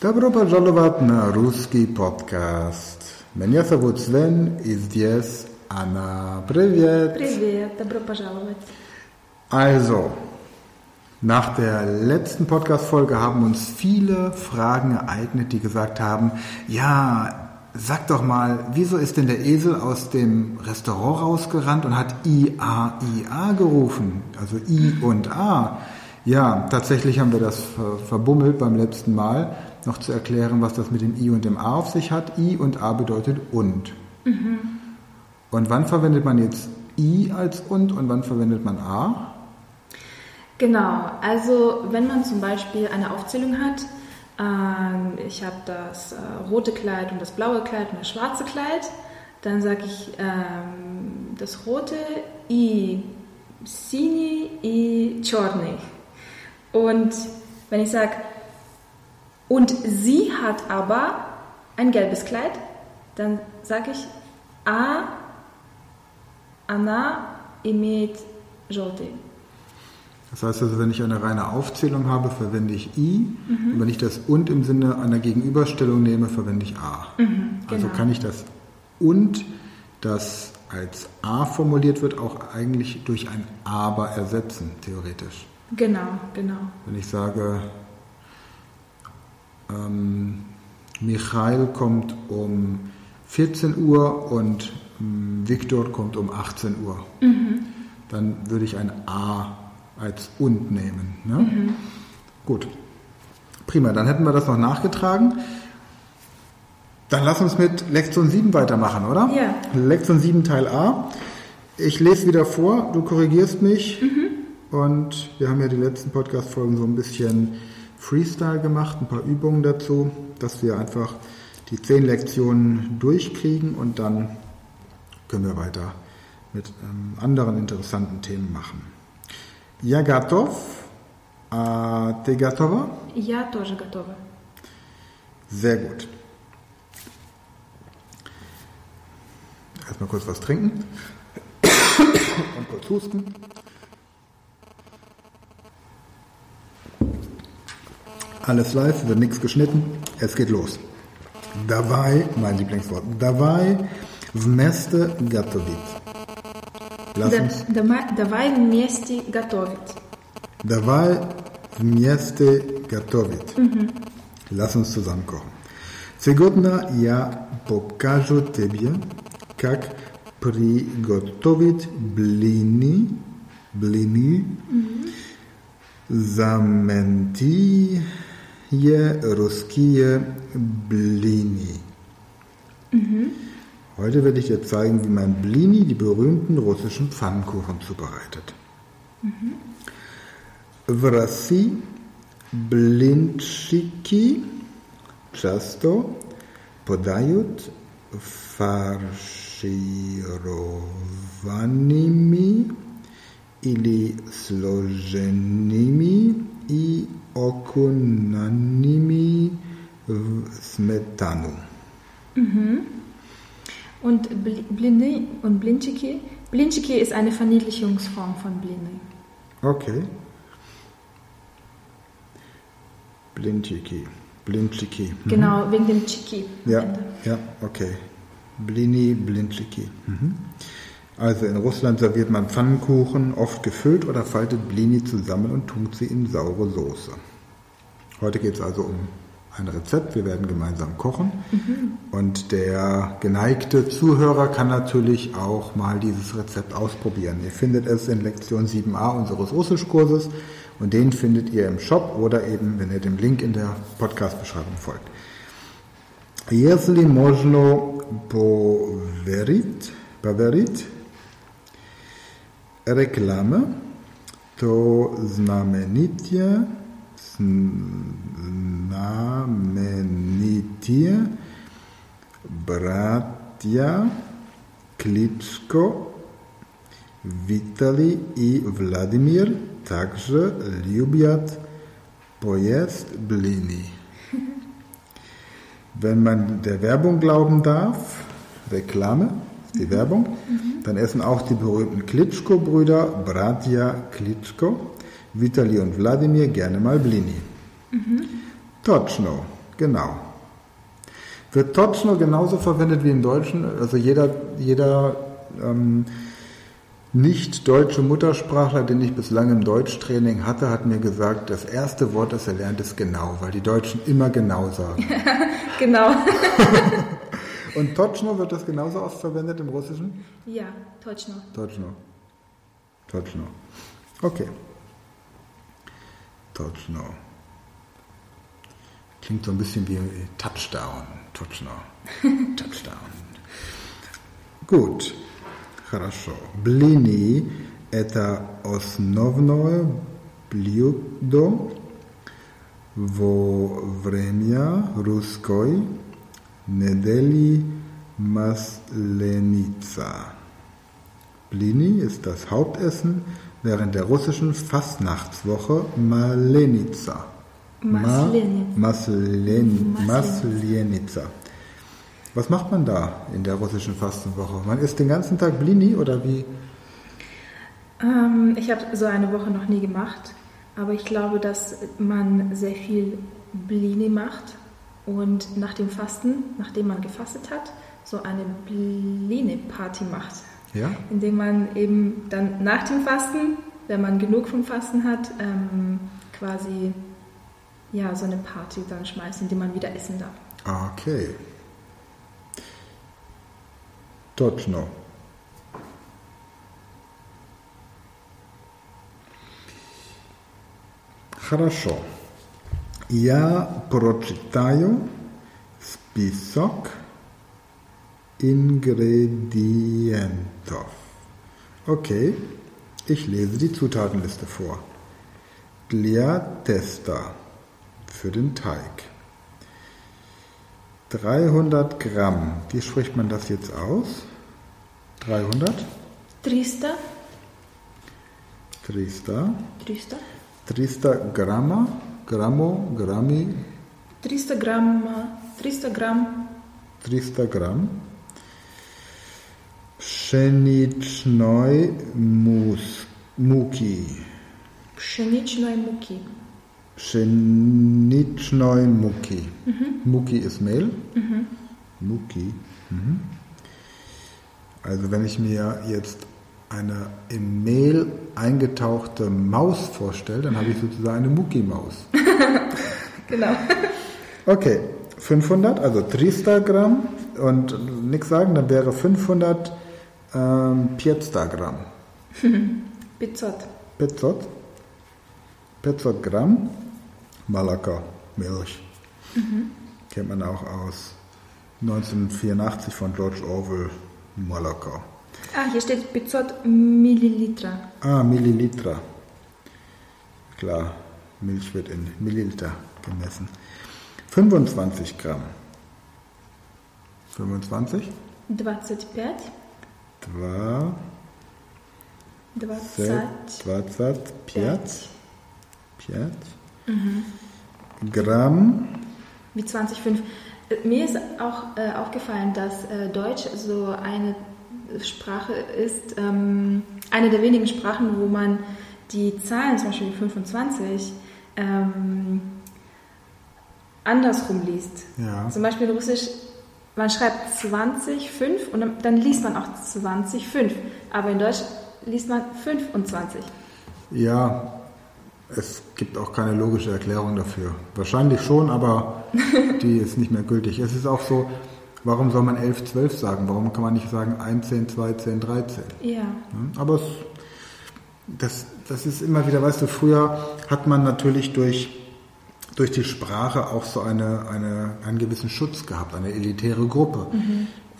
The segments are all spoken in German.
Добро пожаловать на русский подкаст. Меня зовут Свен, и здесь Anna. Привет. Привет, добро пожаловать. Also, nach der letzten Podcast-Folge haben uns viele Fragen ereignet, die gesagt haben, ja, sag doch mal, wieso ist denn der Esel aus dem Restaurant rausgerannt und hat I-A, I-A gerufen? Also I und A. Ja, tatsächlich haben wir das verbummelt beim letzten Mal, noch zu erklären, was das mit dem I und dem A auf sich hat. I und A bedeutet und. Mhm. Und wann verwendet man jetzt I als und und wann verwendet man A? Genau, also wenn man zum Beispiel eine Aufzählung hat, ähm, ich habe das äh, rote Kleid und das blaue Kleid und das schwarze Kleid, dann sage ich ähm, das rote I sini i czorny. Und wenn ich sage und sie hat aber ein gelbes Kleid. Dann sage ich, A, Anna, Emet, Jordi. Das heißt also, wenn ich eine reine Aufzählung habe, verwende ich I. Mhm. Und wenn ich das und im Sinne einer Gegenüberstellung nehme, verwende ich A. Mhm, also genau. Also kann ich das und, das als A formuliert wird, auch eigentlich durch ein Aber ersetzen, theoretisch. Genau, genau. Wenn ich sage, ähm, Michael kommt um 14 Uhr und ähm, Viktor kommt um 18 Uhr, mhm. dann würde ich ein A als und nehmen. Ne? Mhm. Gut, prima, dann hätten wir das noch nachgetragen. Dann lass uns mit Lektion 7 weitermachen, oder? Ja. Lektion 7 Teil A. Ich lese wieder vor, du korrigierst mich. Mhm. Und wir haben ja die letzten Podcast-Folgen so ein bisschen Freestyle gemacht, ein paar Übungen dazu, dass wir einfach die zehn Lektionen durchkriegen und dann können wir weiter mit ähm, anderen interessanten Themen machen. Я готов. А ты готова? Я тоже готова. Sehr gut. Erstmal kurz was trinken und kurz husten. Alles live, wird nichts geschnitten. Es geht los. Давай, mein Lieblingswort. Давай вместе готовить. Lass uns. Давай вместе готовить. Давай вместе готовить. Угу. Lass uns zusammen kochen. Сегодня я покажу тебе, как приготовить блины, блины, угу. заменти русские блины. Mhm. Heute werde ich dir zeigen, wie man Blini, die berühmten russischen Pfannkuchen, zubereitet. Mhm. W Rosji blintschiki często podают ili složenými i okunanimi v smetanu. Mhm. Und Blinde und Blinchiki? Blinchiki ist eine Verniedlichungsform von Blinde. Okay. Blinchiki. Blinchiki. Mhm. Genau, wegen dem Chiki. Ja, ja, okay. Blini, Blinchiki. Mhm. Also in Russland serviert man Pfannkuchen, oft gefüllt oder faltet Blini zusammen und tunkt sie in saure Soße. Heute geht es also um ein Rezept. Wir werden gemeinsam kochen. Mhm. Und der geneigte Zuhörer kann natürlich auch mal dieses Rezept ausprobieren. Ihr findet es in Lektion 7a unseres Russischkurses und den findet ihr im Shop oder eben, wenn ihr dem Link in der Podcast-Beschreibung folgt. Если можно поверить, поверить reklame to znamienitie, znamienitie bratia Klitschko, Vitali i Władimir także ljubiat pojest blini. Wenn man der Werbung glauben darf, Reklame, die Werbung, mhm. Dann essen auch die berühmten Klitschko-Brüder Bratja Klitschko, Vitali und Wladimir gerne mal Blini. Mhm. Totschno, genau. Wird Totschno genauso verwendet wie im Deutschen? Also jeder, jeder ähm, nicht deutsche Muttersprachler, den ich bislang im Deutschtraining hatte, hat mir gesagt, das erste Wort, das er lernt, ist genau, weil die Deutschen immer genau sagen. genau. Und Točno wird das genauso oft verwendet im Russischen? Ja, Točno. Točno. Točno. Okay. Točno. Klingt so ein bisschen wie Touchdown. Točno. Touchdown. Gut. Хорошо. Блины – это основное блюдо во время русской Nedeli Maslenica. Blini ist das Hauptessen während der russischen Fastnachtswoche Malenica. Maslenica. Was macht man da in der russischen Fastenwoche? Man isst den ganzen Tag Blini oder wie? Ähm, ich habe so eine Woche noch nie gemacht, aber ich glaube, dass man sehr viel Blini macht und nach dem Fasten, nachdem man gefastet hat, so eine Blini-Party macht. Ja? Indem man eben dann nach dem Fasten, wenn man genug vom Fasten hat, ähm, quasi ja, so eine Party dann schmeißt, indem man wieder essen darf. Okay. Точно. Хорошо. Я прочитаю список Ingredientов. Okay, ich lese die Zutatenliste vor. Для теста für den Teig. 300 Gramm. Wie spricht man das jetzt aus? 300? 300, 300. 300, 300 Gramma. Grammo, Grammi, 300 Gramm, 300 Gramm 300 Gramm. Pszenicznej mus, muki. pszenicznej muki. Pszenicznej muki. Muki ist Mehl. Muki. Mhm. Also wenn ich mir jetzt eine im Mehl eingetauchte Maus vorstelle, dann habe ich sozusagen eine Muki-Maus. Genau. Okay, 500, also 300 Gramm und nichts sagen, dann wäre 500 ähm, 500 Gramm. 500. 500, 500 Gramm Malaka, Milch. Kennt man auch aus 1984 von George Orwell, Malaka. Ah, hier steht 500 Milliliter. Ah, Milliliter. Klar, Milch wird in Milliliter gemessen. 25 Gramm. 25, 25, 2, 20, 25, 5, Gramm. wie 20,5. Äh, Mir ist auch äh, aufgefallen, dass äh, Deutsch so eine Sprache ist, ähm, eine der wenigen Sprachen, wo man die Zahlen, zum Beispiel 25, ähm, andersrum liest. Ja. Zum Beispiel in Russisch, man schreibt 20, 5 und dann, dann liest man auch 20, 5. Aber in Deutsch liest man 25. Ja, es gibt auch keine logische Erklärung dafür. Wahrscheinlich schon, aber die ist nicht mehr gültig. Es ist auch so, warum soll man 11, 12 sagen? Warum kann man nicht sagen 1, 10, 2, 10, 13? Ja. Ja, Aber es, das, das ist immer wieder, weißt du, früher hat man natürlich durch, durch die Sprache auch so eine, eine, einen gewissen Schutz gehabt, eine elitäre Gruppe.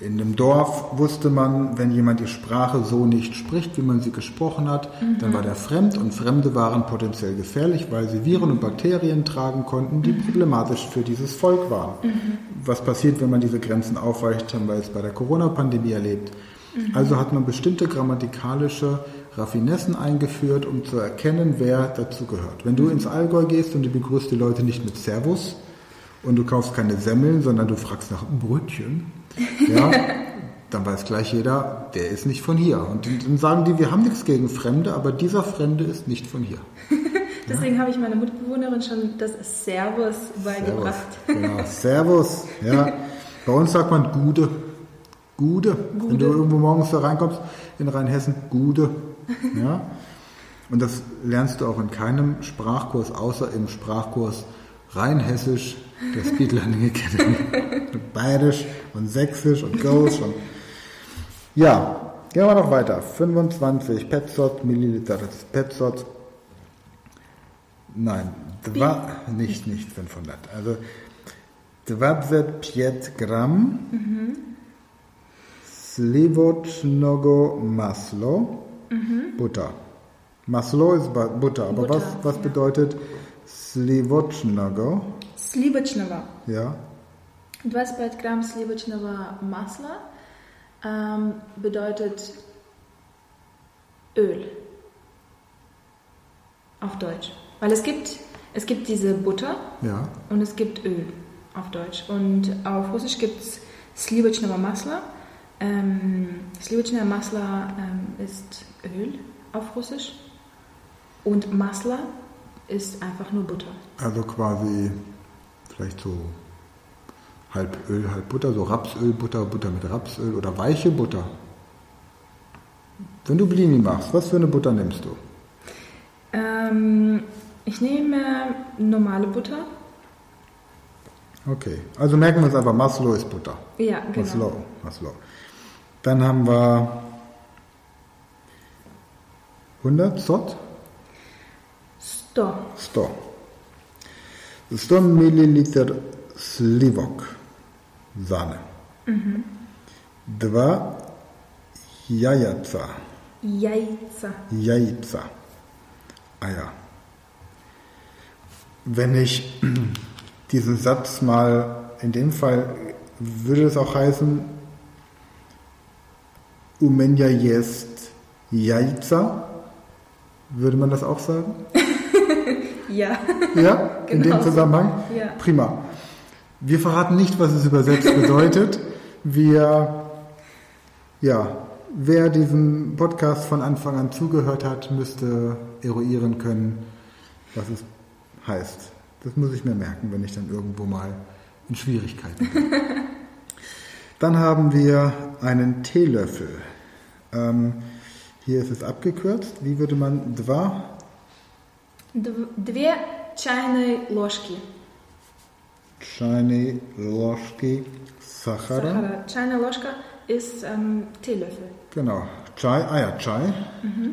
In dem Dorf wusste man, wenn jemand die Sprache so nicht spricht, wie man sie gesprochen hat, dann war der fremd und Fremde waren potenziell gefährlich, weil sie Viren und Bakterien tragen konnten, die problematisch für dieses Volk waren. Was passiert, wenn man diese Grenzen aufweicht, haben wir jetzt bei der Corona-Pandemie erlebt. Also hat man bestimmte grammatikalische Raffinessen eingeführt, um zu erkennen, wer dazu gehört. Wenn du ins Allgäu gehst und du begrüßt die Leute nicht mit Servus und du kaufst keine Semmeln, sondern du fragst nach Brötchen, ja, dann weiß gleich jeder, der ist nicht von hier. Und dann sagen die, wir haben nichts gegen Fremde, aber dieser Fremde ist nicht von hier. Deswegen habe ich meiner Mitbewohnerin schon das Servus beigebracht. Servus. Genau. Servus. Ja. Bei uns sagt man Gude. Gude. Wenn du irgendwo morgens da reinkommst in Rheinhessen, Gude. Ja. Und das lernst du auch in keinem Sprachkurs, außer im Sprachkurs Rheinhessisch der Speed Learning Academy. Bayerisch und Sächsisch und Ghost und ja, gehen wir noch weiter. 25 Petzot Milliliter. Petzot. Nein, dva, nicht, nicht 500. Also 25 Gramm Slivočnogo Maslo Butter. Maslo ist Butter, aber Butter, was, was ja bedeutet Slivočnogo? Slivočного. Ja, 25 Gramm slivočного масла ähm, bedeutet Öl. Auf Deutsch. Weil es gibt, es gibt diese Butter ja. und es gibt Öl auf Deutsch. Und auf Russisch gibt es slivočного масла. Ähm, slivočное масла ähm, ist Öl auf Russisch. Und Masla ist einfach nur Butter. Also quasi vielleicht so halb Öl, halb Butter, so Rapsöl, Butter, Butter mit Rapsöl oder weiche Butter. Wenn du Blini machst, was für eine Butter nimmst du? Ähm, ich nehme normale Butter. Okay, also merken wir uns einfach, Maslow ist Butter. Ja, genau. Maslow, Maslow. Dann haben wir 100 Sot, 100. 100. 100 Milliliter Slivok, Sahne. Два яйца, Jajca. Яйца, Eier. Wenn ich diesen Satz mal, in dem Fall würde es auch heißen, u меня jest яйца, würde man das auch sagen? Ja. Ja, in Genau dem. Zusammenhang? Ja. Prima. Wir verraten nicht, was es übersetzt bedeutet. Wir, ja, wer diesem Podcast von Anfang an zugehört hat, müsste eruieren können, was es heißt. Das muss ich mir merken, wenn ich dann irgendwo mal in Schwierigkeiten bin. Dann haben wir einen Teelöffel. Ähm, hier ist es abgekürzt. Wie würde man dva Дв- Две чайные ложки Чайные ложки сахара. Sahara. Чайная ложка ist ähm, Teelöffel. Genau. Chai, ah ja, Chai.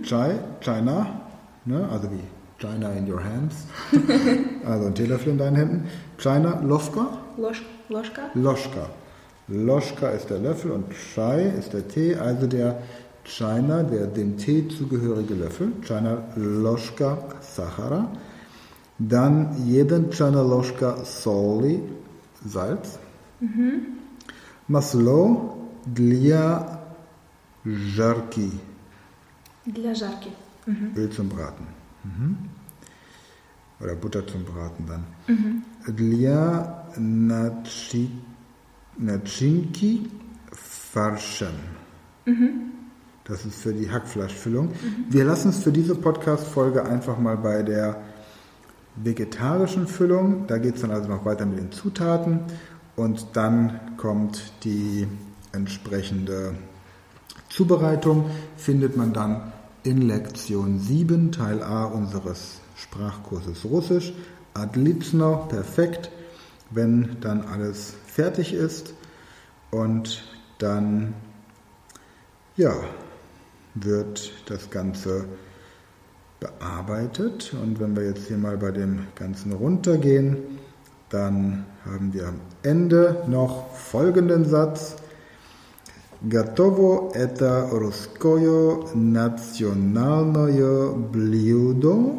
Chai, China. Ne? Also wie China in your hands. also ein Teelöffel in deinen Händen. China, Lovka, Ложь, ложка. Loschka. Loschka ist der Löffel und Chai ist der Tee, also der China, der dem Tee zugehörige Löffel, China Loschka Sahara, dann jeden China Loschka Soli, Salz, mhm. Maslo Dlia Jarki. Dlia Jarki. Mhm. Öl zum Braten. Mhm. Oder Butter zum Braten dann. Mhm. Dlia Nachinki Farschen. Mhm. Das ist für die Hackfleischfüllung. Wir lassen es für diese Podcast-Folge einfach mal bei der vegetarischen Füllung. Da geht es dann also noch weiter mit den Zutaten. Und dann kommt die entsprechende Zubereitung. Findet man dann in Lektion 7, Teil A unseres Sprachkurses Russisch. Adlitno, perfekt, wenn dann alles fertig ist. Und dann, ja, wird das Ganze bearbeitet. Und wenn wir jetzt hier mal bei dem Ganzen runtergehen, dann haben wir am Ende noch folgenden Satz. Готово это русское национальное блюдо,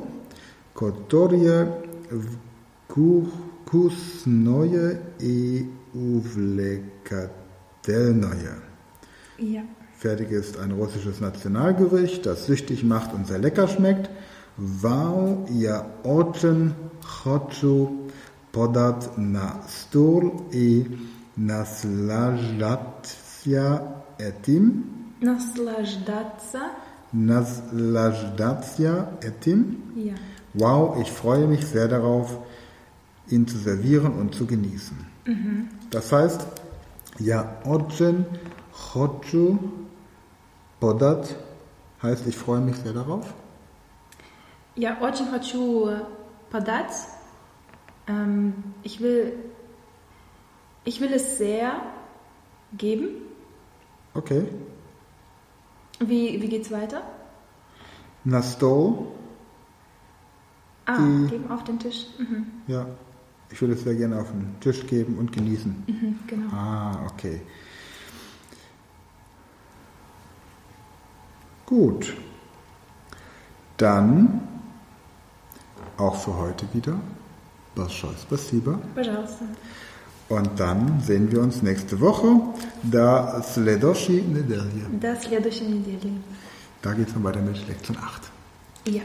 которое вкусное и увлекательное. Ja. Fertig ist ein russisches Nationalgericht, das süchtig macht und sehr lecker schmeckt. Вау, я очень хочу подать на стол и наслаждаться этим. Наслаждаться. Наслаждаться этим. Ja. Wow, ich freue mich sehr darauf, ihn zu servieren und zu genießen. Das heißt, ja, очень хочу подать heißt, ich freue mich sehr darauf. Я очень хочу подать. Ähm, ich will, ich will es sehr geben. Okay. Wie, wie geht's weiter? Na stol, Ah, Die- geben auf den Tisch. Mhm. ja, ich würde es sehr gerne auf den Tisch geben und genießen. Mhm, genau. Ah, okay. Gut. Dann auch für heute wieder. Большое спасибо. Пожалуйста. Und dann sehen wir uns nächste Woche. Da следующей неделе. До следующей недели. Da geht es dann weiter mit Lektion 8. Ja.